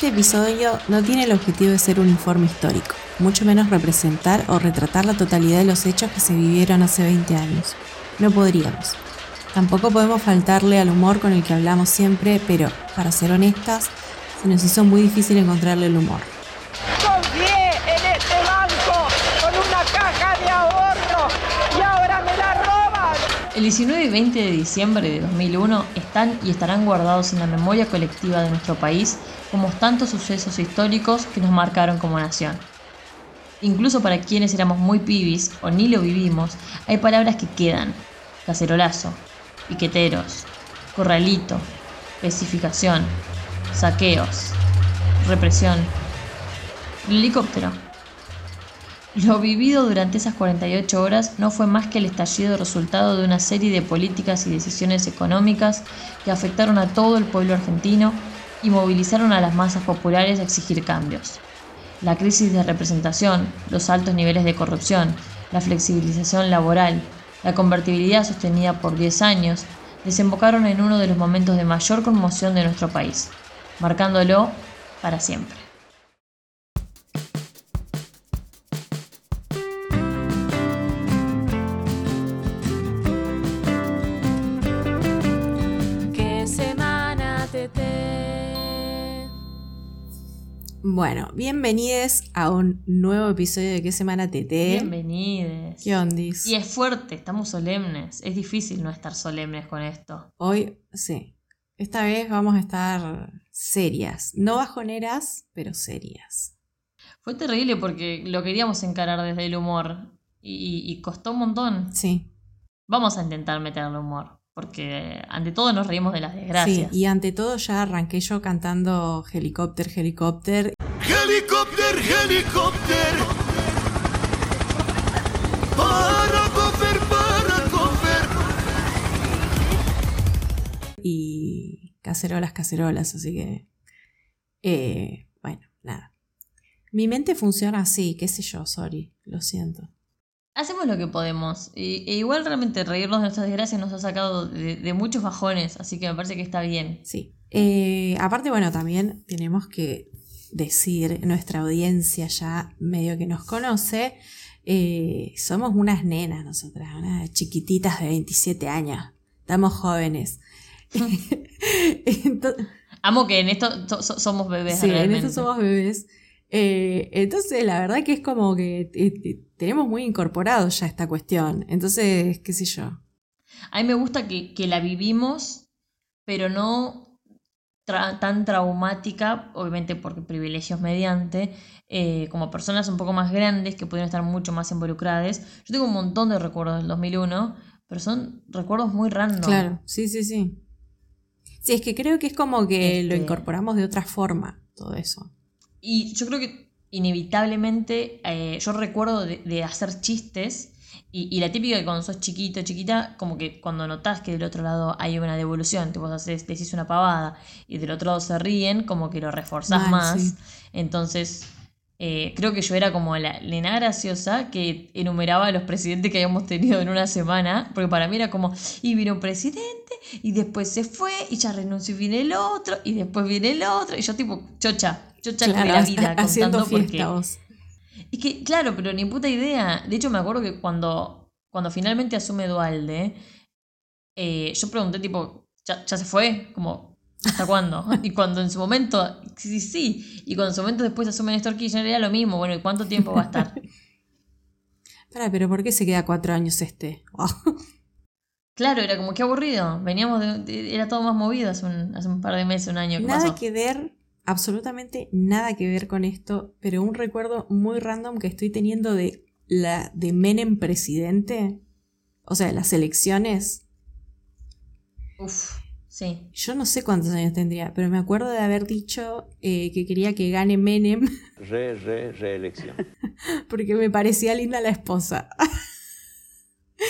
Este episodio no tiene el objetivo de ser un informe histórico, mucho menos representar o retratar la totalidad de los hechos que se vivieron hace 20 años. No podríamos. Tampoco podemos faltarle al humor con el que hablamos siempre, pero, para ser honestas, se nos hizo muy difícil encontrarle el humor. El 19 y 20 de diciembre de 2001 están y estarán guardados en la memoria colectiva de nuestro país como tantos sucesos históricos que nos marcaron como nación. Incluso para quienes éramos muy pibis o ni lo vivimos, hay palabras que quedan. Cacerolazo, piqueteros, corralito, especificación, saqueos, represión, el helicóptero. Lo vivido durante esas 48 horas no fue más que el estallido resultado de una serie de políticas y decisiones económicas que afectaron a todo el pueblo argentino y movilizaron a las masas populares a exigir cambios. La crisis de representación, los altos niveles de corrupción, la flexibilización laboral, la convertibilidad sostenida por 10 años, desembocaron en uno de los momentos de mayor conmoción de nuestro país, marcándolo para siempre. Bueno, bienvenidos a un nuevo episodio de ¿Qué semana TT? Bienvenidos. ¿Qué ondis? Y es fuerte, estamos solemnes. Es difícil no estar solemnes con esto. Hoy, sí. Esta vez vamos a estar serias. No bajoneras, pero serias. Fue terrible porque lo queríamos encarar desde el humor y, y costó un montón. Sí. Vamos a intentar meterle humor porque ante todo nos reímos de las Sí, desgracias. y ante todo ya arranqué yo cantando helicóptero, helicóptero. Helicóptero, helicóptero. Para coger, para coger. y cacerolas, cacerolas, así que... eh, bueno, nada. Mi mente funciona así, qué sé yo, sorry, lo siento. Hacemos lo que podemos. Y, e igual realmente reírnos de nuestras desgracias nos ha sacado de, de muchos bajones, así que me parece que está bien. Sí. Eh, aparte, bueno, también tenemos que decir, nuestra audiencia ya medio que nos conoce, eh, somos unas nenas nosotras, unas chiquititas de 27 años. Estamos jóvenes. Amo que en esto so- so- somos bebés Sí, en esto somos bebés. Eh, entonces, la verdad que es como que eh, tenemos muy incorporado ya esta cuestión. Entonces, qué sé yo. A mí me gusta que, que la vivimos, pero no tra- tan traumática, obviamente porque privilegios mediante, eh, como personas un poco más grandes que pudieron estar mucho más involucradas. Yo tengo un montón de recuerdos del 2001, pero son recuerdos muy random. Claro, sí, sí, sí. Sí, es que creo que es como que lo Este- incorporamos de otra forma, todo eso. Y yo creo que inevitablemente eh, yo recuerdo de, de hacer chistes y, y la típica que cuando sos chiquito, chiquita, como que cuando notás que del otro lado hay una devolución, te vos haces, decís una pavada y del otro lado se ríen, como que lo reforzás Mal, más. sí. Entonces, eh, creo que yo era como la nena graciosa que enumeraba los presidentes que habíamos tenido en una semana, porque para mí era como, y vino un presidente, y después se fue, y ya renunció y viene el otro, y después viene el otro, y yo tipo, chocha, chocha con la vida ha- contando porque... vos. Es que, claro, pero ni puta idea. De hecho, me acuerdo que cuando, cuando finalmente asume Dualde, eh, yo pregunté, tipo, ¿ya, ya se fue? Como, ¿hasta cuándo? y cuando en su momento, sí, sí. Y cuando en su momento después asume Néstor Kirchner, era lo mismo. Bueno, ¿y cuánto tiempo va a estar? Pará, pero ¿por qué se queda cuatro años este? claro, era como que aburrido. Veníamos de, de- Era todo más movido hace un, hace un par de meses, un año. ¿Qué nada pasó? que ver, absolutamente nada que ver con esto, pero un recuerdo muy random que estoy teniendo de la de Menem presidente, o sea, de las elecciones. Uf, sí. Yo no sé cuántos años tendría, pero me acuerdo de haber dicho eh, que quería que gane Menem Re, re, reelección. porque me parecía linda la esposa. y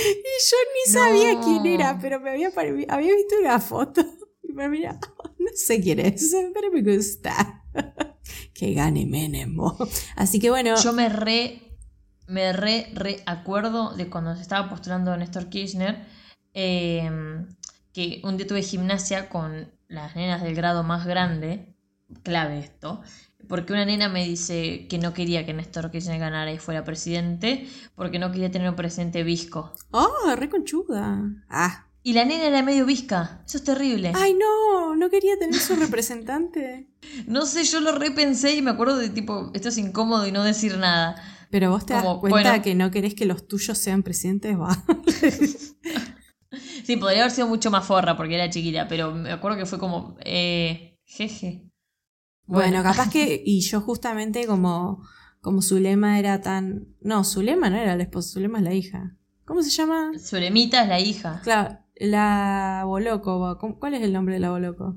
yo ni sabía No. quién era, pero me había, había visto una foto. Y me mira, no sé quién es, pero me gusta. que gane Menem. bo. Así que bueno, Yo me re, me re, re acuerdo de cuando se estaba postulando Néstor Kirchner, eh, que un día tuve gimnasia con las nenas del grado más grande, clave esto, porque una nena me dice que no quería que Néstor Kirchner ganara y fuera presidente, porque no quería tener un presidente visco. ¡Oh, re conchuda! Ah. Y la nena era medio visca, eso es terrible. ¡Ay, no! No quería tener su representante. No sé, yo lo repensé y me acuerdo de tipo, esto es incómodo y no decir nada. Pero vos te das Como, cuenta bueno. que no querés que los tuyos sean presidentes, va. Sí, podría haber sido mucho más forra porque era chiquita, pero me acuerdo que fue como, eh, jeje. Bueno, capaz que, y yo justamente como, como su lema era tan... No, su lema no era el esposo, su lema es la hija. ¿Cómo se llama? Suremita es la hija. Claro, la Boloco. ¿cómo- ¿Cuál es el nombre de la Boloco?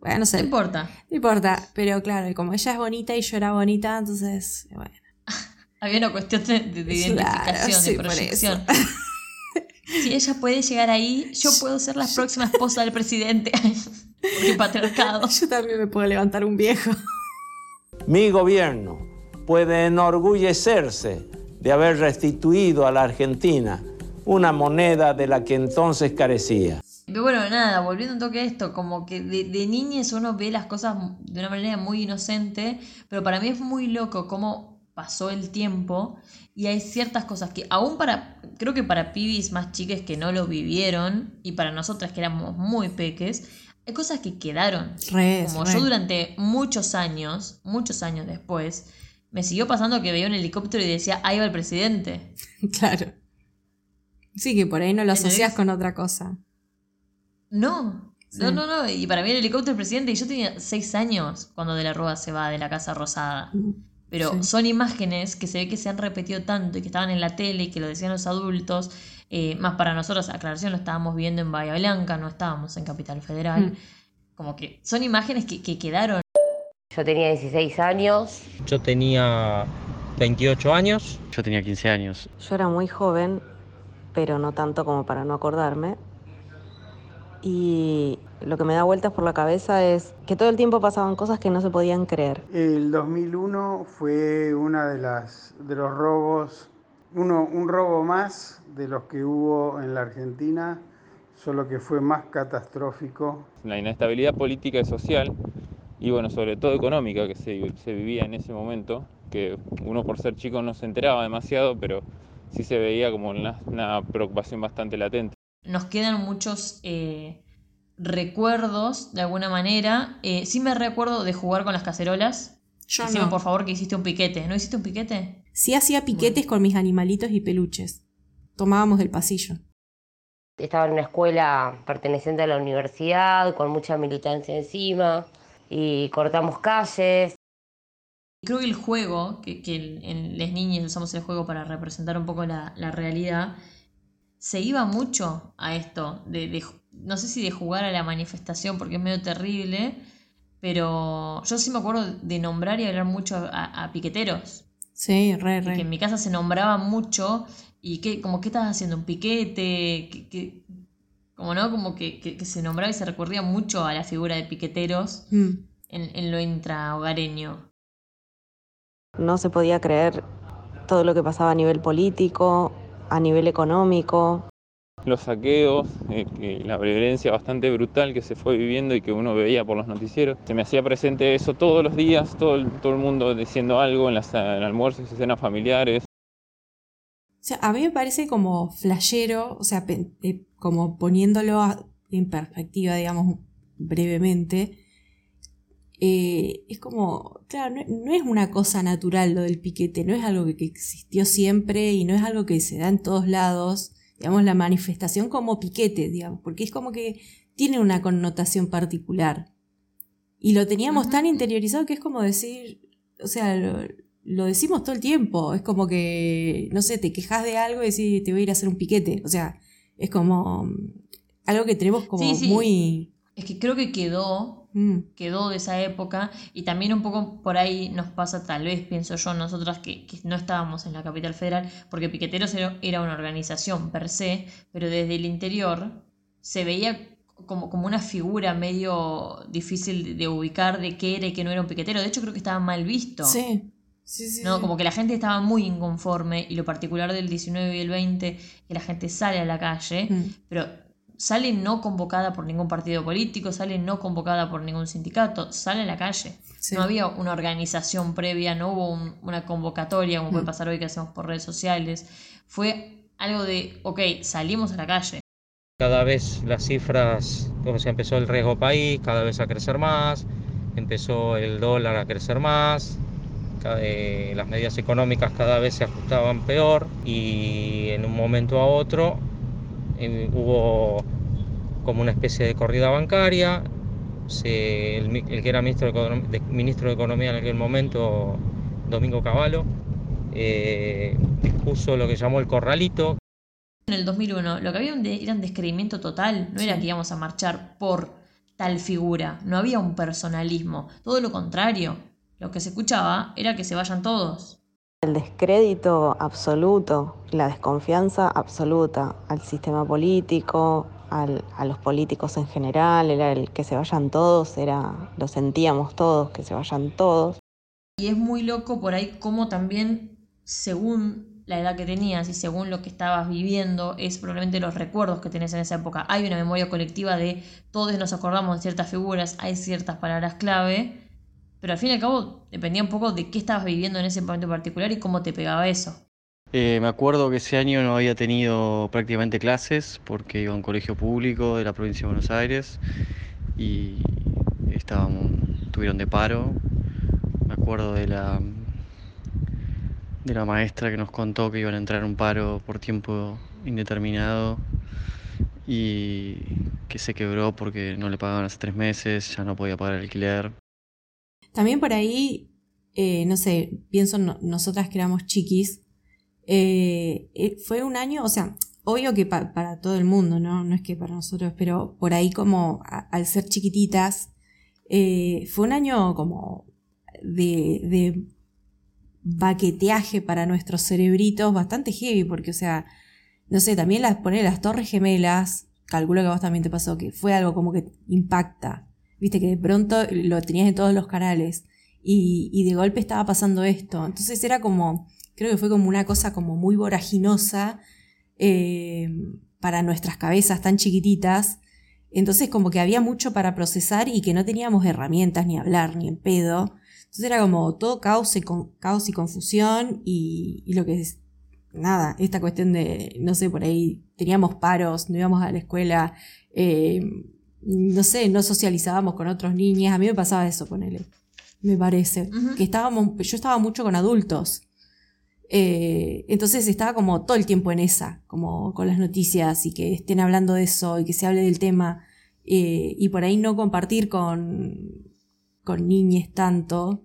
Bueno, no No sé, no importa. importa, pero claro, y como ella es bonita y yo era bonita, entonces, bueno. Había una cuestión de, de- de Claro, identificación, sí, de proyección. Si ella puede llegar ahí, yo puedo ser la próxima esposa del presidente. Porque patriarcado. Yo también me puedo levantar un viejo. Mi gobierno puede enorgullecerse de haber restituido a la Argentina una moneda de la que entonces carecía. Pero bueno, nada, volviendo un toque a esto, como que de, de niñez uno ve las cosas de una manera muy inocente, pero para mí es muy loco cómo pasó el tiempo y hay ciertas cosas que aún para, creo que para pibis más chiques que no lo vivieron y para nosotras que éramos muy peques, hay cosas que quedaron. Re, Como re. yo durante muchos años, muchos años después, me siguió pasando que veía un helicóptero y decía, ahí va el presidente. Claro. Sí, que por ahí no lo asocias con otra cosa. No, Sí. no, no, no. Y para mí el helicóptero del presidente, y yo tenía seis años cuando De la Rúa se va de la Casa Rosada. Pero Sí. son imágenes que se ve que se han repetido tanto y que estaban en la tele y que lo decían los adultos. Eh, más para nosotros, aclaración, lo estábamos viendo en Bahía Blanca, no estábamos en Capital Federal. Mm. Como que son imágenes que, que quedaron. Yo tenía 16 años. Yo tenía 28 años. Yo tenía 15 años. Yo era muy joven, pero no tanto como para no acordarme. Y lo que me da vueltas por la cabeza es que todo el tiempo pasaban cosas que no se podían creer. El 2001 fue una de las de los robos, uno, un robo más de los que hubo en la Argentina, solo que fue más catastrófico. La inestabilidad política y social, y bueno, sobre todo económica que se, se vivía en ese momento, que uno por ser chico no se enteraba demasiado, pero sí se veía como una, una preocupación bastante latente. Nos quedan muchos eh, recuerdos, de alguna manera. Eh, sí me recuerdo de jugar con las cacerolas. Yo Decime, no. por favor, que hiciste un piquete. ¿No hiciste un piquete? Sí hacía piquetes con mis animalitos y peluches. Tomábamos del pasillo. Estaba en una escuela perteneciente a la universidad, con mucha militancia encima, y cortamos calles. Creo que el juego, que, que en, las niñas usamos el juego para representar un poco la, la realidad, se iba mucho a esto, de, de- no sé si de jugar a la manifestación porque es medio terrible, pero yo sí me acuerdo de nombrar y hablar mucho a, a piqueteros. Sí, re, Y que en re. mi casa se nombraba mucho y que como, ¿qué estás haciendo? ¿Un piquete? ¿Qué- qué? Como no, como que, que- que se nombraba y se recurría mucho a la figura de piqueteros Mm. en, en lo intrahogareño. No se podía creer todo lo que pasaba a nivel político, a nivel económico. Los saqueos, eh, que la violencia bastante brutal que se fue viviendo y que uno veía por los noticieros. Se me hacía presente eso todos los días, todo el, todo el mundo diciendo algo en las en almuerzos, escenas familiares. O sea, a mí me parece como flashero, o sea, pe- eh, como poniéndolo a- en perspectiva, digamos, brevemente. Eh, es como, claro, no, no es una cosa natural lo del piquete, no es algo que, que existió siempre y no es algo que se da en todos lados, digamos, la manifestación como piquete, digamos, porque es como que tiene una connotación particular. Y lo teníamos tan interiorizado que es como decir, o sea, lo, lo decimos todo el tiempo. Es como que, no sé, te quejas de algo y decís, te voy a ir a hacer un piquete. O sea, es como mm, algo que tenemos como Sí, sí. muy... Es que creo que quedó, mm, quedó de esa época y también un poco por ahí nos pasa, tal vez pienso yo, nosotras que, que no estábamos en la capital federal, porque Piqueteros era, era una organización per se, pero desde el interior se veía como, como una figura medio difícil de, ubicar de qué era y qué no era un piquetero. De hecho, creo que estaba mal visto. Sí, sí, sí. ¿no? sí. Como que la gente estaba muy inconforme y lo particular del 19 y el 20, que la gente sale a la calle, Mm. pero sale no convocada por ningún partido político, sale no convocada por ningún sindicato, sale a la calle. Sí. No había una organización previa, no hubo un- una convocatoria como puede Mm. pasar hoy que hacemos por redes sociales. Fue algo de, ok, salimos a la calle. Cada vez las cifras, como se empezó el riesgo país, cada vez a crecer más, empezó el dólar a crecer más, eh, las medidas económicas cada vez se ajustaban peor y en un momento a otro hubo como una especie de corrida bancaria. Se- el, que era ministro de, Econom- de- ministro de Economía en aquel momento, Domingo Cavallo, eh, dispuso lo que llamó el corralito, En el 2001 lo que había un de- era un descreimiento total, no era que íbamos a marchar por tal figura, no había un personalismo, todo lo contrario, lo que se escuchaba era que se vayan todos. El descrédito absoluto, la desconfianza absoluta al sistema político, al- a los políticos en general, era el que se vayan todos, era, lo sentíamos todos, que se vayan todos. Y es muy loco por ahí cómo también, según la edad que tenías y según lo que estabas viviendo, es probablemente los recuerdos que tenés en esa época. Hay una memoria colectiva de todos nos acordamos de ciertas figuras, hay ciertas palabras clave, pero al fin y al cabo dependía un poco de qué estabas viviendo en ese momento particular y cómo te pegaba eso. Eh, me acuerdo que ese año no había tenido prácticamente clases porque iba a un colegio público de la provincia de Buenos Aires y estábamos, tuvieron de paro. Me acuerdo de la, de la maestra que nos contó que iban a entrar en un paro por tiempo indeterminado y que se quebró porque no le pagaban hace tres meses, ya no podía pagar el alquiler. También por ahí, eh, no sé, pienso en no- nosotras que éramos chiquis, eh, eh, fue un año, o sea, obvio que pa- para todo el mundo, ¿no? No es que para nosotros, pero por ahí como al ser chiquititas, eh, fue un año como de, de baqueteaje para nuestros cerebritos bastante heavy, porque, o sea, no sé, también las, poner las torres gemelas, calculo que a vos también te pasó, que fue algo como que impacta. Viste que de pronto lo tenías en todos los canales y de golpe estaba pasando esto. Entonces era como, creo que fue como una cosa como muy voraginosa eh, para nuestras cabezas tan chiquititas. Entonces como que había mucho para procesar y que no teníamos herramientas ni hablar ni en pedo. Entonces era como todo caos y, con, caos y confusión y, y lo que es, nada, esta cuestión de, no sé, por ahí teníamos paros, no íbamos a la escuela, eh, no sé, no socializábamos con otros niños. A mí me pasaba eso, ponele. Me parece. Que estábamos, yo estaba mucho con adultos. Eh, entonces estaba como todo el tiempo en esa, como con las noticias y que estén hablando de eso y que se hable del tema. eh, y por ahí no compartir con, con niñes tanto.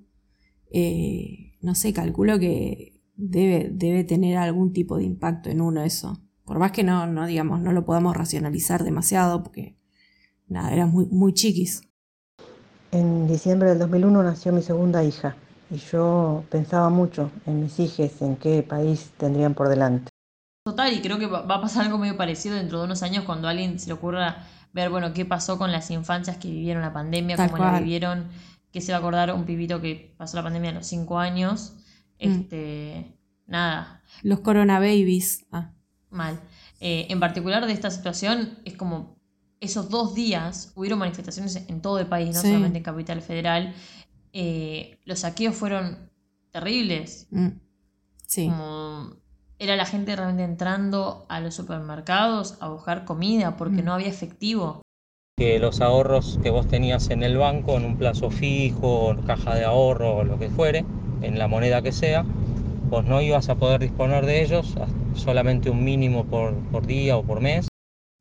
eh, no sé, calculo que debe, debe tener algún tipo de impacto en uno eso. Por más que no, no digamos, no lo podamos racionalizar demasiado, porque nada, era muy, muy chiquis. En diciembre del 2001 nació mi segunda hija y yo pensaba mucho en mis hijas, en qué país tendrían por delante. Total, y creo que va a pasar algo medio parecido dentro de unos años cuando a alguien se le ocurra ver, bueno, qué pasó con las infancias que vivieron la pandemia, Tal cómo la cual. vivieron, que se va a acordar un pibito que pasó la pandemia a los 5 años. Mm. Este, nada, Los Corona Babies. Ah, mal. Eh, en particular de esta situación, es como esos dos días hubieron manifestaciones en todo el país, no Sí. solamente en Capital Federal. Eh, los saqueos fueron terribles. mm, sí. Como era la gente realmente entrando a los supermercados a buscar comida porque Mm. no había efectivo. que los ahorros que vos tenías en el banco, en un plazo fijo, en caja de ahorro o lo que fuere, en la moneda que sea, vos no ibas a poder disponer de ellos, solamente un mínimo por, por día o por mes.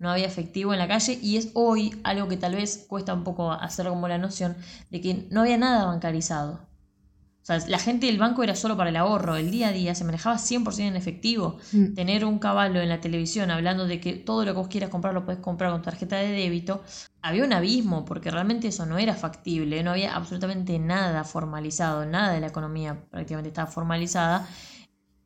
No había efectivo en la calle y es hoy algo que tal vez cuesta un poco hacer como la noción de que no había nada bancarizado. O sea, la gente del banco era solo para el ahorro, el día a día se manejaba 100% en efectivo. Mm, Tener un caballo en la televisión hablando de que todo lo que vos quieras comprar lo podés comprar con tarjeta de débito, había un abismo porque realmente eso no era factible, no había absolutamente nada formalizado, nada de la economía prácticamente estaba formalizada.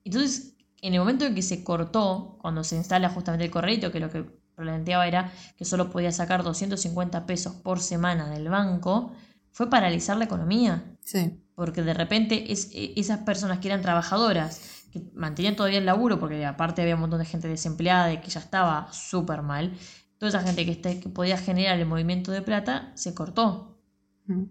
Entonces, en el momento en que se cortó, cuando se instala justamente el correo, que lo que planteaba era que solo podía sacar 250 pesos por semana del banco, fue paralizar la economía sí. porque de repente es, e- esas personas que eran trabajadoras, que mantenían todavía el laburo, porque aparte había un montón de gente desempleada y que ya estaba súper mal, toda esa gente que, este- que podía generar el movimiento de plata se cortó. Mm.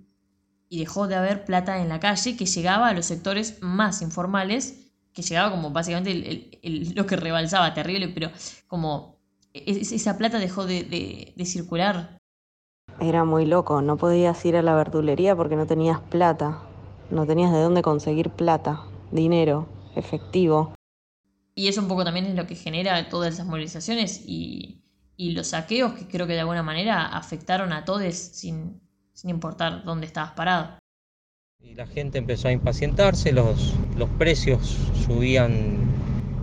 Y dejó de haber plata en la calle que llegaba a los sectores más informales, que llegaba como básicamente el- el- el- lo que rebalsaba, terrible, pero como esa plata dejó de, de- de circular. Era muy loco, no podías ir a la verdulería porque no tenías plata, no tenías de dónde conseguir plata, dinero, efectivo. Y eso un poco también es lo que genera todas esas movilizaciones y, y los saqueos que creo que de alguna manera afectaron a todos sin, sin importar dónde estabas parado. Y la gente empezó a impacientarse, los, los precios subían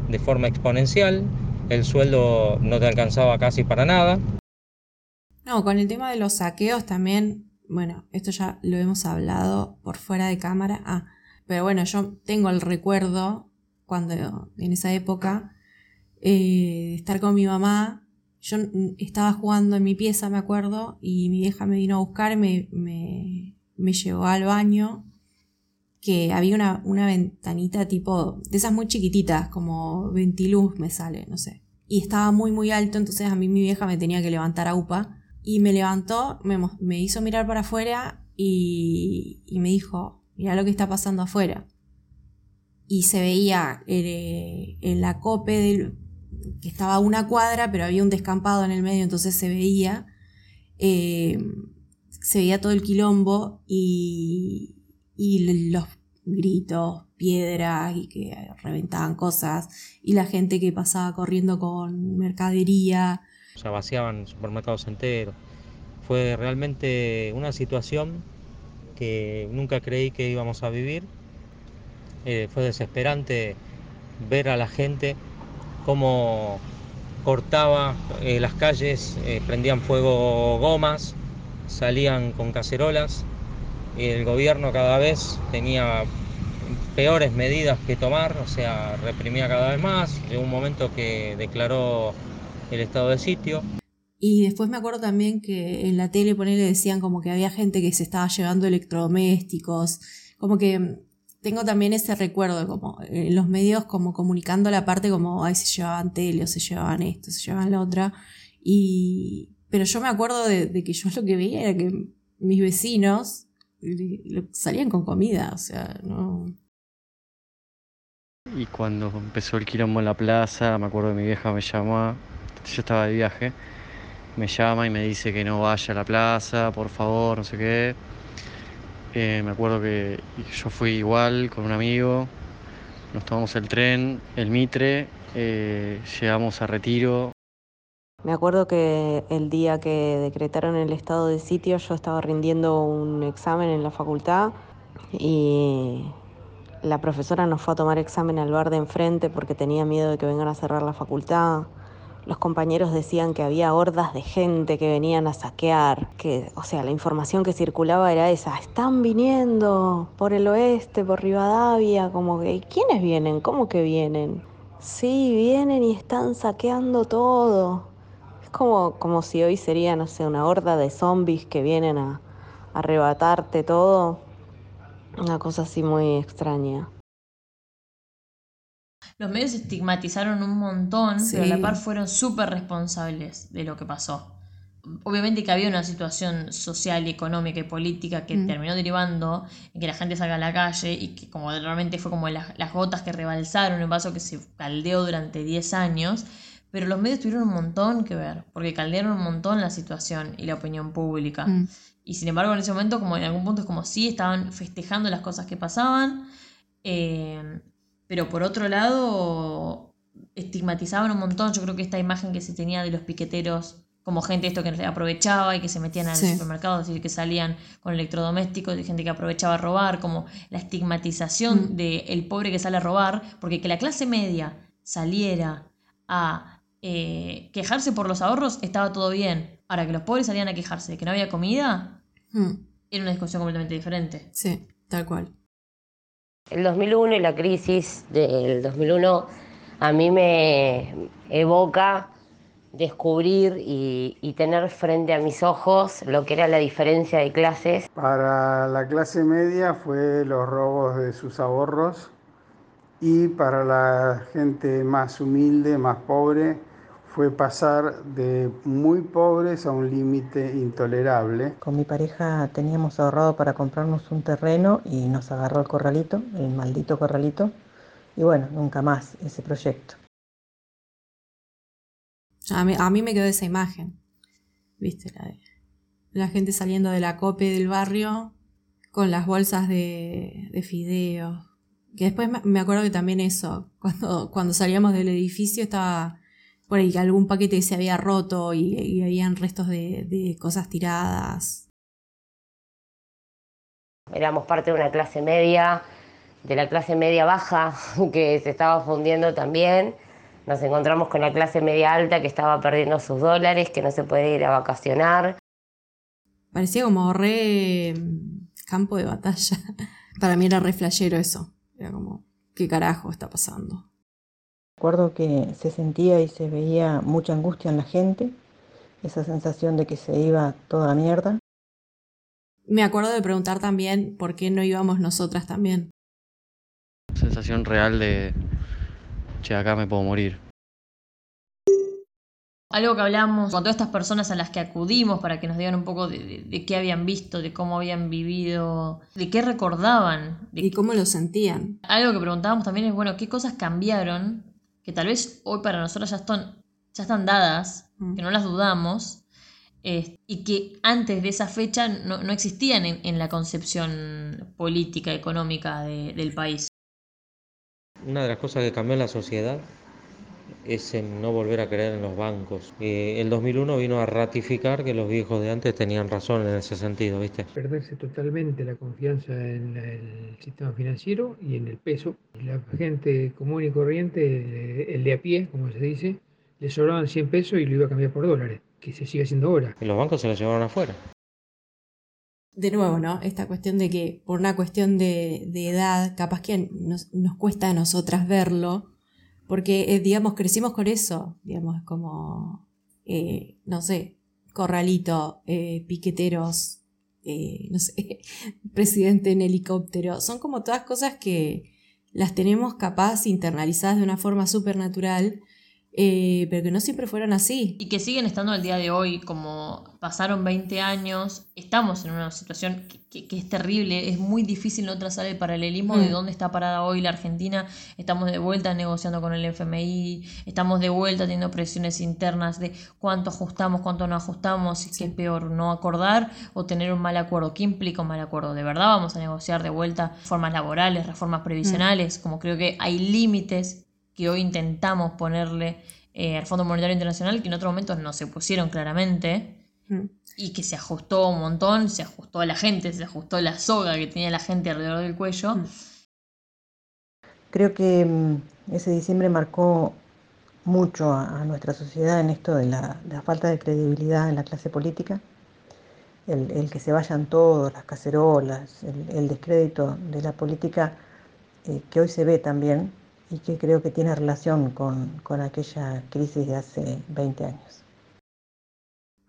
de forma exponencial, el sueldo no te alcanzaba casi para nada. No, con el tema de los saqueos también, bueno, esto ya lo hemos hablado por fuera de cámara. Ah, pero bueno, yo tengo el recuerdo cuando en esa época eh, estar con mi mamá. Yo estaba jugando en mi pieza, me acuerdo, y mi vieja me vino a buscar me llevó al baño. Que había una, una ventanita tipo de esas muy chiquititas, como ventiluz me sale, no sé. Y estaba muy, muy alto, entonces a mí mi vieja me tenía que levantar a UPA. Y me levantó, me, me hizo mirar para afuera y, y me dijo, mira lo que está pasando afuera. Y se veía eh, en la cope del, que estaba a una cuadra, pero había un descampado en el medio, entonces se veía, eh, se veía todo el quilombo y, y los gritos, piedras y que reventaban cosas y la gente que pasaba corriendo con mercadería. O sea, vaciaban supermercados enteros. Fue realmente una situación que nunca creí que íbamos a vivir. Eh, fue desesperante ver a la gente cómo cortaba eh, las calles, eh, prendían fuego gomas, salían con cacerolas. El gobierno cada vez tenía peores medidas que tomar, o sea, reprimía cada vez más. Llegó un momento que declaró el estado de sitio. Y después me acuerdo también que en la tele ponele decían como que había gente que se estaba llevando electrodomésticos, como que tengo también ese recuerdo, como en los medios como comunicando la parte como, ay, se llevaban tele o se llevaban esto, se llevaban la otra. Y, pero yo me acuerdo de, que yo lo que veía era que mis vecinos eh, salían con comida, o sea, no... Y cuando empezó el quilombo en la plaza, me acuerdo que mi vieja me llamó, yo estaba de viaje, me llama y me dice que no vaya a la plaza, por favor, no sé qué. Eh, me acuerdo que yo fui igual con un amigo, nos tomamos el tren, el Mitre, eh, llegamos a Retiro. Me acuerdo que el día que decretaron el estado de sitio yo estaba rindiendo un examen en la facultad y la profesora nos fue a tomar examen al bar de enfrente porque tenía miedo de que vengan a cerrar la facultad. Los compañeros decían que había hordas de gente que venían a saquear, que, o sea, la información que circulaba era esa, están viniendo por el oeste, por Rivadavia, como que, ¿quiénes vienen? ¿Cómo que vienen? Sí, vienen y están saqueando todo. Es como, como si hoy sería, no sé, una horda de zombies que vienen a, a arrebatarte todo. Una cosa así muy extraña. Los medios estigmatizaron un montón, pero a la Sí. par fueron súper responsables de lo que pasó. Obviamente que había una situación social económica y política que Mm. terminó derivando en que la gente salga a la calle y que como realmente fue como las, las gotas que rebalsaron un vaso que se caldeó durante 10 años, pero los medios tuvieron un montón que ver, porque caldearon un montón la situación y la opinión pública. Mm. Y sin embargo, en ese momento, como en algún punto es como sí, estaban festejando las cosas que pasaban, eh, pero por otro lado, estigmatizaban un montón. Yo creo que esta imagen que se tenía de los piqueteros como gente esto que aprovechaba y que se metían al Sí. supermercado, es decir, que salían con electrodomésticos, de gente que aprovechaba a robar, como la estigmatización Mm. de el pobre que sale a robar, porque que la clase media saliera a eh, quejarse por los ahorros estaba todo bien. Ahora que los pobres salían a quejarse de que no había comida, Mm, era una discusión completamente diferente. Sí, tal cual. El 2001 y la crisis del 2001 a mí me evoca descubrir y, y tener frente a mis ojos lo que era la diferencia de clases. Para la clase media fue los robos de sus ahorros y para la gente más humilde, más pobre, fue pasar de muy pobres a un límite intolerable. Con mi pareja teníamos ahorrado para comprarnos un terreno y nos agarró el corralito, el maldito corralito, y bueno, nunca más ese proyecto. A mí, a mí me quedó esa imagen, viste, la, de, la gente saliendo de la cope del barrio con las bolsas de, de fideos. Que después me acuerdo que también eso, cuando, cuando salíamos del edificio estaba por ahí algún paquete que se había roto y, y habían restos de, de cosas tiradas. Éramos parte de una clase media, de la clase media baja, que se estaba fundiendo también. Nos encontramos con la clase media alta que estaba perdiendo sus dólares, que no se podía ir a vacacionar. Parecía como re mm, campo de batalla. Para mí era re flashero eso. Era como, ¿qué carajo está pasando? Recuerdo que se sentía y se veía mucha angustia en la gente, esa sensación de que se iba toda la mierda. Me acuerdo de preguntar también por qué no íbamos nosotras también. Sensación real de, che, acá me puedo morir. Algo que hablamos con todas estas personas a las que acudimos para que nos digan un poco de, de, de qué habían visto, de cómo habían vivido, de qué recordaban. De y cómo lo sentían. Algo que preguntábamos también es, bueno, ¿qué cosas cambiaron? Que tal vez hoy para nosotros ya están, ya están dadas, mm. que no las dudamos, eh, y que antes de esa fecha no, no existían en, en, la concepción política, económica de, del país. Una de las cosas que cambió en la sociedad es en no volver a creer en los bancos. Eh, el 2001 vino a ratificar que los viejos de antes tenían razón en ese sentido, ¿viste? Perderse totalmente la confianza en el sistema financiero y en el peso. La gente común y corriente, el de a pie, como se dice, le sobraban 100 pesos y lo iba a cambiar por dólares, que se sigue haciendo ahora. Y los bancos se los llevaron afuera. De nuevo, ¿no? Esta cuestión de que por una cuestión de, de edad, capaz que nos, nos cuesta a nosotras verlo, porque, eh, digamos, crecimos con eso, digamos, como, eh, no sé, corralito, eh, piqueteros, eh, no sé, presidente en helicóptero. Son como todas cosas que las tenemos capaz internalizadas de una forma súper natural, eh, pero que no siempre fueron así. Y que siguen estando al día de hoy, como pasaron 20 años, estamos en una situación que, que, que es terrible, es muy difícil no trazar el paralelismo mm. de dónde está parada hoy la Argentina, estamos de vuelta negociando con el FMI, estamos de vuelta teniendo presiones internas de cuánto ajustamos, cuánto no ajustamos, si sí. es peor no acordar o tener un mal acuerdo, ¿qué implica un mal acuerdo? ¿De verdad vamos a negociar de vuelta reformas laborales, reformas previsionales? Mm. Como creo que hay límites que hoy intentamos ponerle eh, al Fondo Monetario Internacional, que en otros momentos no se pusieron claramente, mm. y que se ajustó un montón, se ajustó a la gente, se ajustó la soga que tenía la gente alrededor del cuello. Mm. Creo que mm, ese diciembre marcó mucho a, a nuestra sociedad en esto de la, de la, falta de credibilidad en la clase política, el, el que se vayan todos, las cacerolas, el, el descrédito de la política eh, que hoy se ve también y que creo que tiene relación con, con aquella crisis de hace 20 años.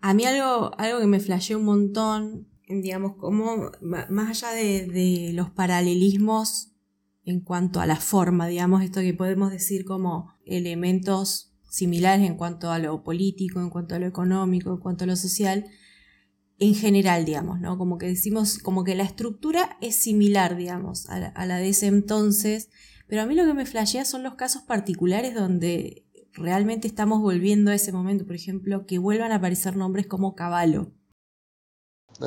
A mí algo, algo que me flasheó un montón, digamos, como más allá de, los paralelismos en cuanto a la forma, digamos, esto que podemos decir como elementos similares en cuanto a lo político, en cuanto a lo económico, en cuanto a lo social, en general, digamos, ¿no? Como que decimos, como que la estructura es similar, digamos, a la de ese entonces, pero a mí lo que me flashea son los casos particulares donde realmente estamos volviendo a ese momento, por ejemplo, que vuelvan a aparecer nombres como Caballo.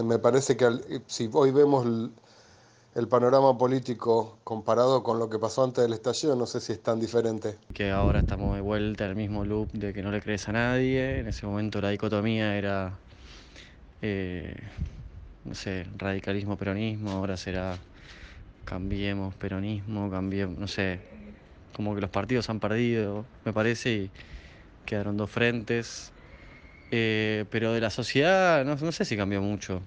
Me parece que si hoy vemos el, el, panorama político comparado con lo que pasó antes del estallido, no sé si es tan diferente. Que ahora estamos de vuelta en el mismo loop de que no le crees a nadie. En ese momento la dicotomía era, eh, no sé, radicalismo-peronismo, ahora será cambiemos peronismo, cambiemos, no sé, como que los partidos han perdido, me parece, y quedaron dos frentes. Eh, pero de la sociedad no, no, sé si cambió mucho.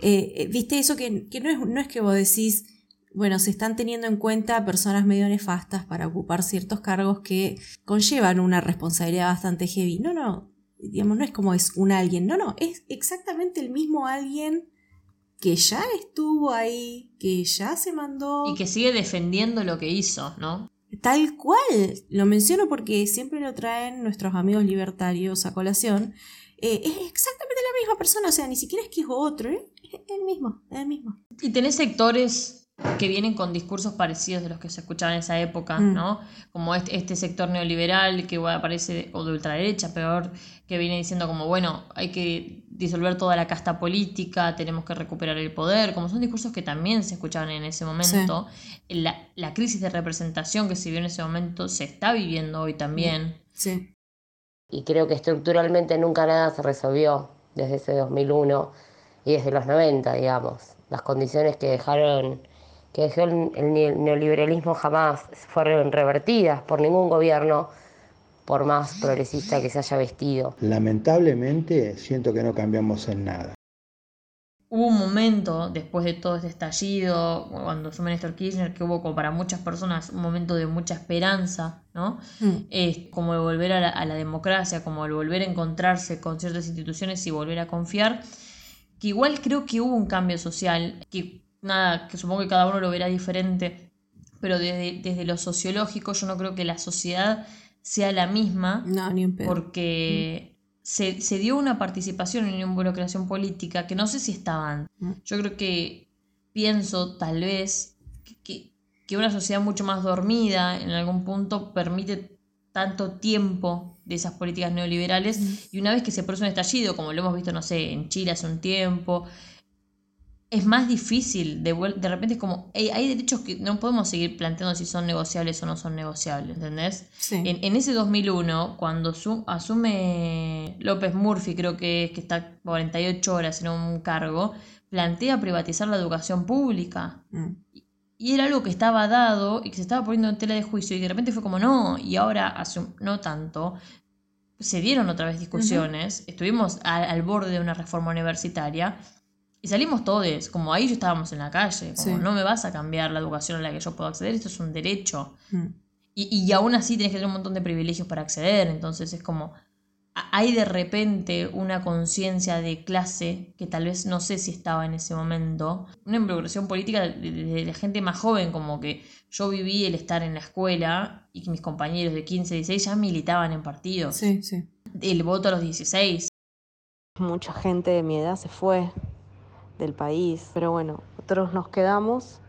Eh, Viste eso que, que no, es, no es que vos decís, bueno, se están teniendo en cuenta personas medio nefastas para ocupar ciertos cargos que conllevan una responsabilidad bastante heavy. No, no, digamos, no es como es un alguien, no, no, es exactamente el mismo alguien que ya estuvo ahí, que ya se mandó. Y que sigue defendiendo lo que hizo, ¿no? Tal cual, lo menciono porque siempre lo traen nuestros amigos libertarios a colación. Eh, es exactamente la misma persona, o sea, ni siquiera es que es otro, ¿eh? es el mismo, es el mismo. Y tenés sectores que vienen con discursos parecidos de los que se escuchaban en esa época, Mm. ¿no? Como este, este sector neoliberal que aparece, o de ultraderecha, peor, que viene diciendo como, bueno, hay que disolver toda la casta política, tenemos que recuperar el poder, como son discursos que también se escuchaban en ese momento. La, la crisis de representación que se vio en ese momento se está viviendo hoy también. Sí. Y creo que estructuralmente nunca nada se resolvió desde ese 2001 y desde los 90, digamos. Las condiciones que dejaron, que dejó el, el ne- neoliberalismo jamás fueron revertidas por ningún gobierno, por más progresista que se haya vestido. Lamentablemente siento que no cambiamos en nada. Hubo un momento, después de todo este estallido, cuando asume Néstor Kirchner, que hubo como para muchas personas un momento de mucha esperanza, ¿no? Mm. Es como el volver a la, a la democracia, como el volver a encontrarse con ciertas instituciones y volver a confiar, que igual creo que hubo un cambio social, que nada, que supongo que cada uno lo verá diferente, pero desde, desde lo sociológico yo no creo que la sociedad sea la misma, No, ni un pedo. porque se, se dio una participación en una involucración política que no sé si estaban. Mm. Yo creo que pienso tal vez que, que- que una sociedad mucho más dormida en algún punto permite tanto tiempo de esas políticas neoliberales y una vez que se produce un estallido, como lo hemos visto, no sé, en Chile hace un tiempo, es más difícil, de, de repente es como, "Ey, hay derechos que no podemos seguir planteando si son negociables o no son negociables, ¿entendés? Sí. En, en ese 2001, cuando su- asume López Murphy, creo que es que está 48 horas en un cargo, plantea privatizar la educación pública. Mm. Y era algo que estaba dado y que se estaba poniendo en tela de juicio y de repente fue como no, y ahora no tanto, se dieron otra vez discusiones, estuvimos al borde de una reforma universitaria y salimos todos, como ahí yo estábamos en la calle, como Sí. no me vas a cambiar la educación a la que yo puedo acceder, esto es un derecho. Mm. Y, y aún así tenés que tener un montón de privilegios para acceder. Entonces es como. a- Hay de repente una conciencia de clase que tal vez no sé si estaba en ese momento. Una involucración política de, de- de la gente más joven, como que yo viví el estar en la escuela y que mis compañeros de 15, 16 ya militaban en partidos. Sí, sí. El voto a los 16. Mucha gente de mi edad se fue del país, pero bueno, otros nos quedamos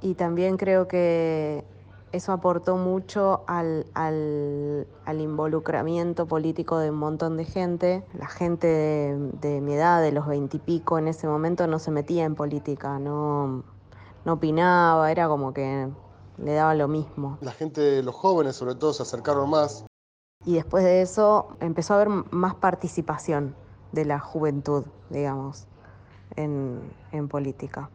y también creo que eso aportó mucho al, al- al involucramiento político de un montón de gente. La gente de, de mi edad, de los veintipico en ese momento, no se metía en política, no, no opinaba, era como que le daba lo mismo. La gente, los jóvenes sobre todo, se acercaron más. Y después de eso empezó a haber más participación de la juventud, digamos, en, política.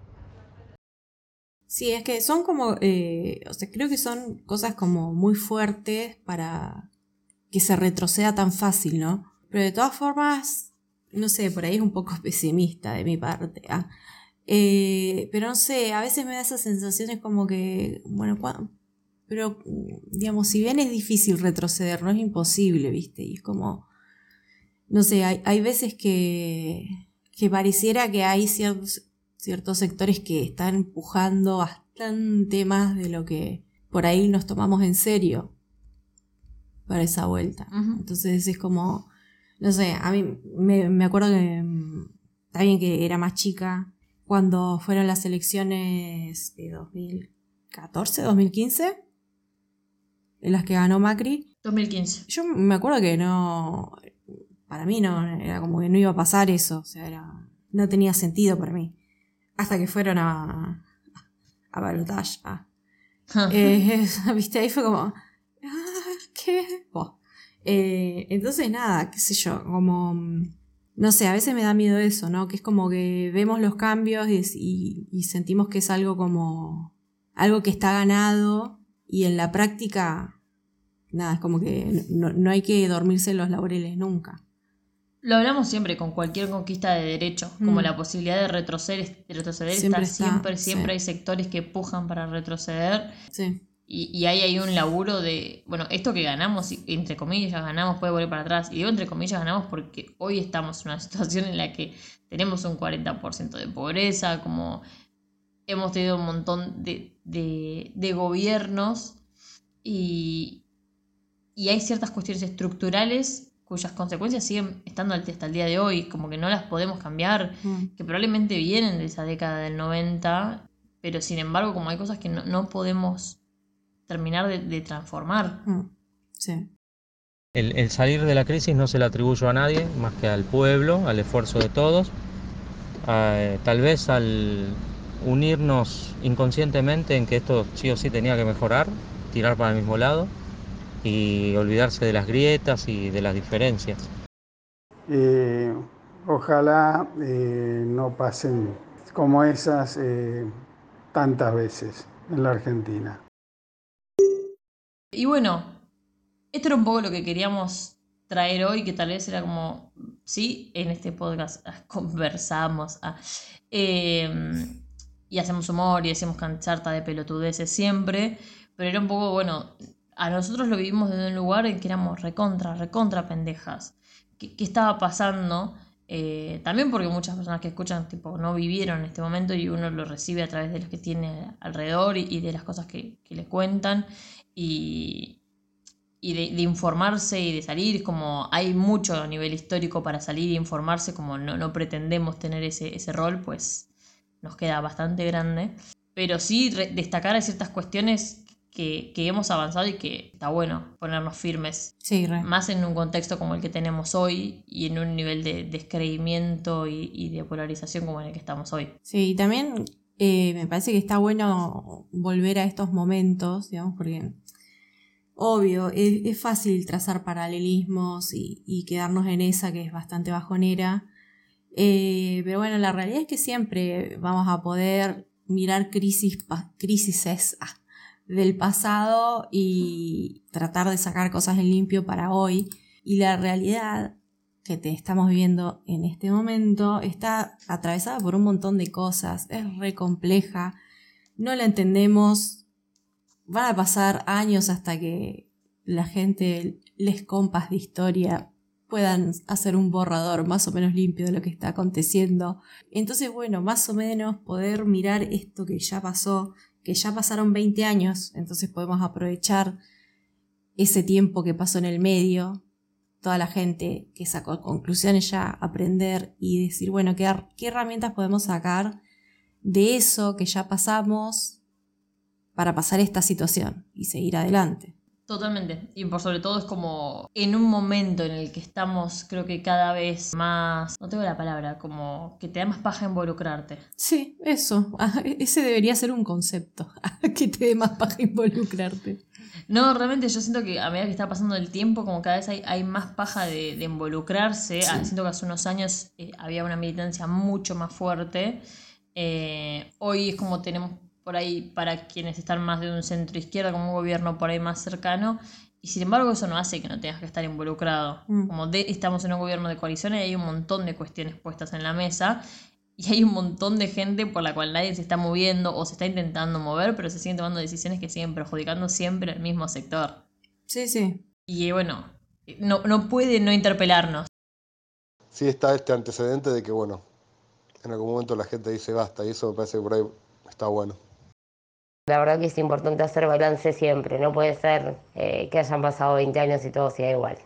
Sí, es que son como, eh, o sea, creo que son cosas como muy fuertes para que se retroceda tan fácil, ¿no? Pero de todas formas, no sé, por ahí es un poco pesimista de mi parte. ah. Eh, pero no sé, a veces me da esas sensaciones como que, bueno, pero digamos, si bien es difícil retroceder, no es imposible, ¿viste? Y es como, no sé, hay, hay veces que, que pareciera que hay ciertos, ciertos sectores que están empujando bastante más de lo que por ahí nos tomamos en serio para esa vuelta. Entonces es como, no sé, a mí me, me acuerdo que mm, bien que era más chica cuando fueron las elecciones de 2014, 2015, en las que ganó Macri. 2015. Yo me acuerdo que no, para mí no, era como que no iba a pasar eso, o sea, era, no tenía sentido para mí. Hasta que fueron a, a Balotage. ah. Eh, Viste, ahí fue como, ah, ¿qué? Eh, entonces, nada, qué sé yo, como, mm, no sé, a veces me da miedo eso, ¿no? Que es como que vemos los cambios y, y- y sentimos que es algo como, algo que está ganado y en la práctica, nada, es como que no, no hay que dormirse en los laureles nunca. Lo hablamos siempre con cualquier conquista de derecho, como Mm. la posibilidad de retroceder, de retroceder Siempre está, está, siempre, siempre sí. hay sectores que pujan para retroceder. Sí. Y, y ahí hay un laburo de, bueno, esto que ganamos, entre comillas ganamos, puede volver para atrás. Y digo entre comillas ganamos porque hoy estamos en una situación en la que tenemos un 40% de pobreza, como hemos tenido un montón de, de, de gobiernos y, y hay ciertas cuestiones estructurales cuyas consecuencias siguen estando hasta el día de hoy, como que no las podemos cambiar, Mm. que probablemente vienen de esa década del 90, pero sin embargo como hay cosas que no, no podemos terminar de, de transformar. Mm. Sí. El, el salir de la crisis no se le atribuyo a nadie más que al pueblo, al esfuerzo de todos, a, tal vez al unirnos inconscientemente en que esto sí o sí tenía que mejorar, tirar para el mismo lado y olvidarse de las grietas y de las diferencias. Eh, ojalá eh, no pasen como esas eh, tantas veces en la Argentina. Y bueno, esto era un poco lo que queríamos traer hoy, que tal vez era como, sí, en este podcast ah, conversamos ah, eh, y hacemos humor y hacemos canchata de pelotudeces siempre, pero era un poco, bueno, a nosotros lo vivimos desde un lugar en que éramos recontra, recontra pendejas. ¿Qué, qué estaba pasando? Eh, también porque muchas personas que escuchan tipo no vivieron este momento y uno lo recibe a través de los que tiene alrededor y, y de las cosas que, que le cuentan y, y de, de informarse y de salir, como hay mucho a nivel histórico para salir e informarse, como no, no pretendemos tener ese, ese rol, pues nos queda bastante grande. Pero sí destacar a ciertas cuestiones que, que hemos avanzado y que está bueno ponernos firmes. Sí. Más en un contexto como el que tenemos hoy y en un nivel de descreimiento y, y de polarización como en el que estamos hoy. Sí, y también eh, me parece que está bueno volver a estos momentos, digamos, porque obvio, es, es fácil trazar paralelismos y, y quedarnos en esa que es bastante bajonera. Eh, pero bueno, la realidad es que siempre vamos a poder mirar crisis, crisis ah, del pasado y tratar de sacar cosas en limpio para hoy. Y la realidad que te estamos viendo en este momento está atravesada por un montón de cosas, es re compleja, no la entendemos, van a pasar años hasta que la gente, les compas de historia, puedan hacer un borrador más o menos limpio de lo que está aconteciendo. Entonces, bueno, más o menos poder mirar esto que ya pasó, que ya pasaron 20 años, entonces podemos aprovechar ese tiempo que pasó en el medio, toda la gente que sacó conclusiones ya, aprender y decir, bueno, ¿qué, her- qué herramientas podemos sacar de eso que ya pasamos para pasar esta situación y seguir adelante? Totalmente. Y por sobre todo es como en un momento en el que estamos, creo que cada vez más, no tengo la palabra, como que te da más paja involucrarte. Sí, eso. Ah, Ese debería ser un concepto. que te dé más paja involucrarte. No, realmente yo siento que a medida que está pasando el tiempo, como cada vez hay, hay más paja de, de involucrarse. Sí. Ah, Siento que hace unos años eh, había una militancia mucho más fuerte. Eh, hoy es como tenemos por ahí, para quienes están más de un centro izquierda, como un gobierno por ahí más cercano. Y sin embargo, eso no hace que no tengas que estar involucrado. Mm. Como de, estamos en un gobierno de coalición y hay un montón de cuestiones puestas en la mesa. Y hay un montón de gente por la cual nadie se está moviendo o se está intentando mover, pero se siguen tomando decisiones que siguen perjudicando siempre al mismo sector. Sí, sí. Y bueno, no, no puede no interpelarnos. Sí está este antecedente de que, bueno, en algún momento la gente dice basta y eso me parece que por ahí está bueno. La verdad que es importante hacer balance siempre, no puede ser eh, que hayan pasado 20 años y todo siga igual.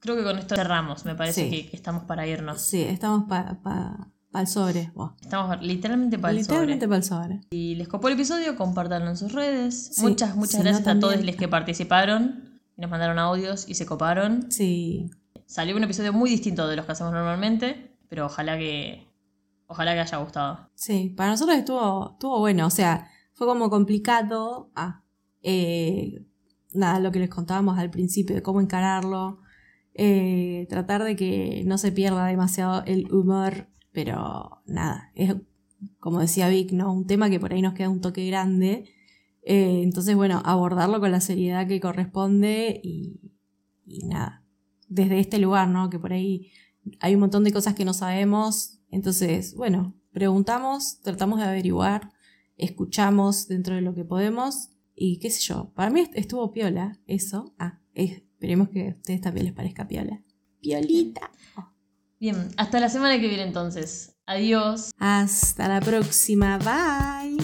Creo que con esto cerramos, me parece Sí. que, que estamos para irnos. Sí, estamos para pa, pa el sobre. Estamos literalmente para el Literalmente sobre. para el sobre. Si les copó el episodio, compártanlo en sus redes. Sí, muchas, muchas si no, gracias a todos los que participaron y nos mandaron audios y se coparon. Sí. Salió un episodio muy distinto de los que hacemos normalmente, pero ojalá que ojalá que haya gustado. Sí, para nosotros estuvo, estuvo bueno, o sea, fue como complicado. Ah, eh, nada, lo que les contábamos al principio de cómo encararlo. eh, tratar de que no se pierda demasiado el humor, pero nada, es como decía Vic, ¿no? Un tema que por ahí nos queda un toque grande. eh, entonces, bueno, abordarlo con la seriedad que corresponde y, y nada, desde este lugar, ¿no? Que por ahí hay un montón de cosas que no sabemos. Entonces, bueno, preguntamos, tratamos de averiguar, escuchamos dentro de lo que podemos y qué sé yo. Para mí est- estuvo piola eso. Ah, esperemos que a ustedes también les parezca piola. Piolita. Bien, hasta la semana que viene entonces. Adiós. Hasta la próxima. Bye.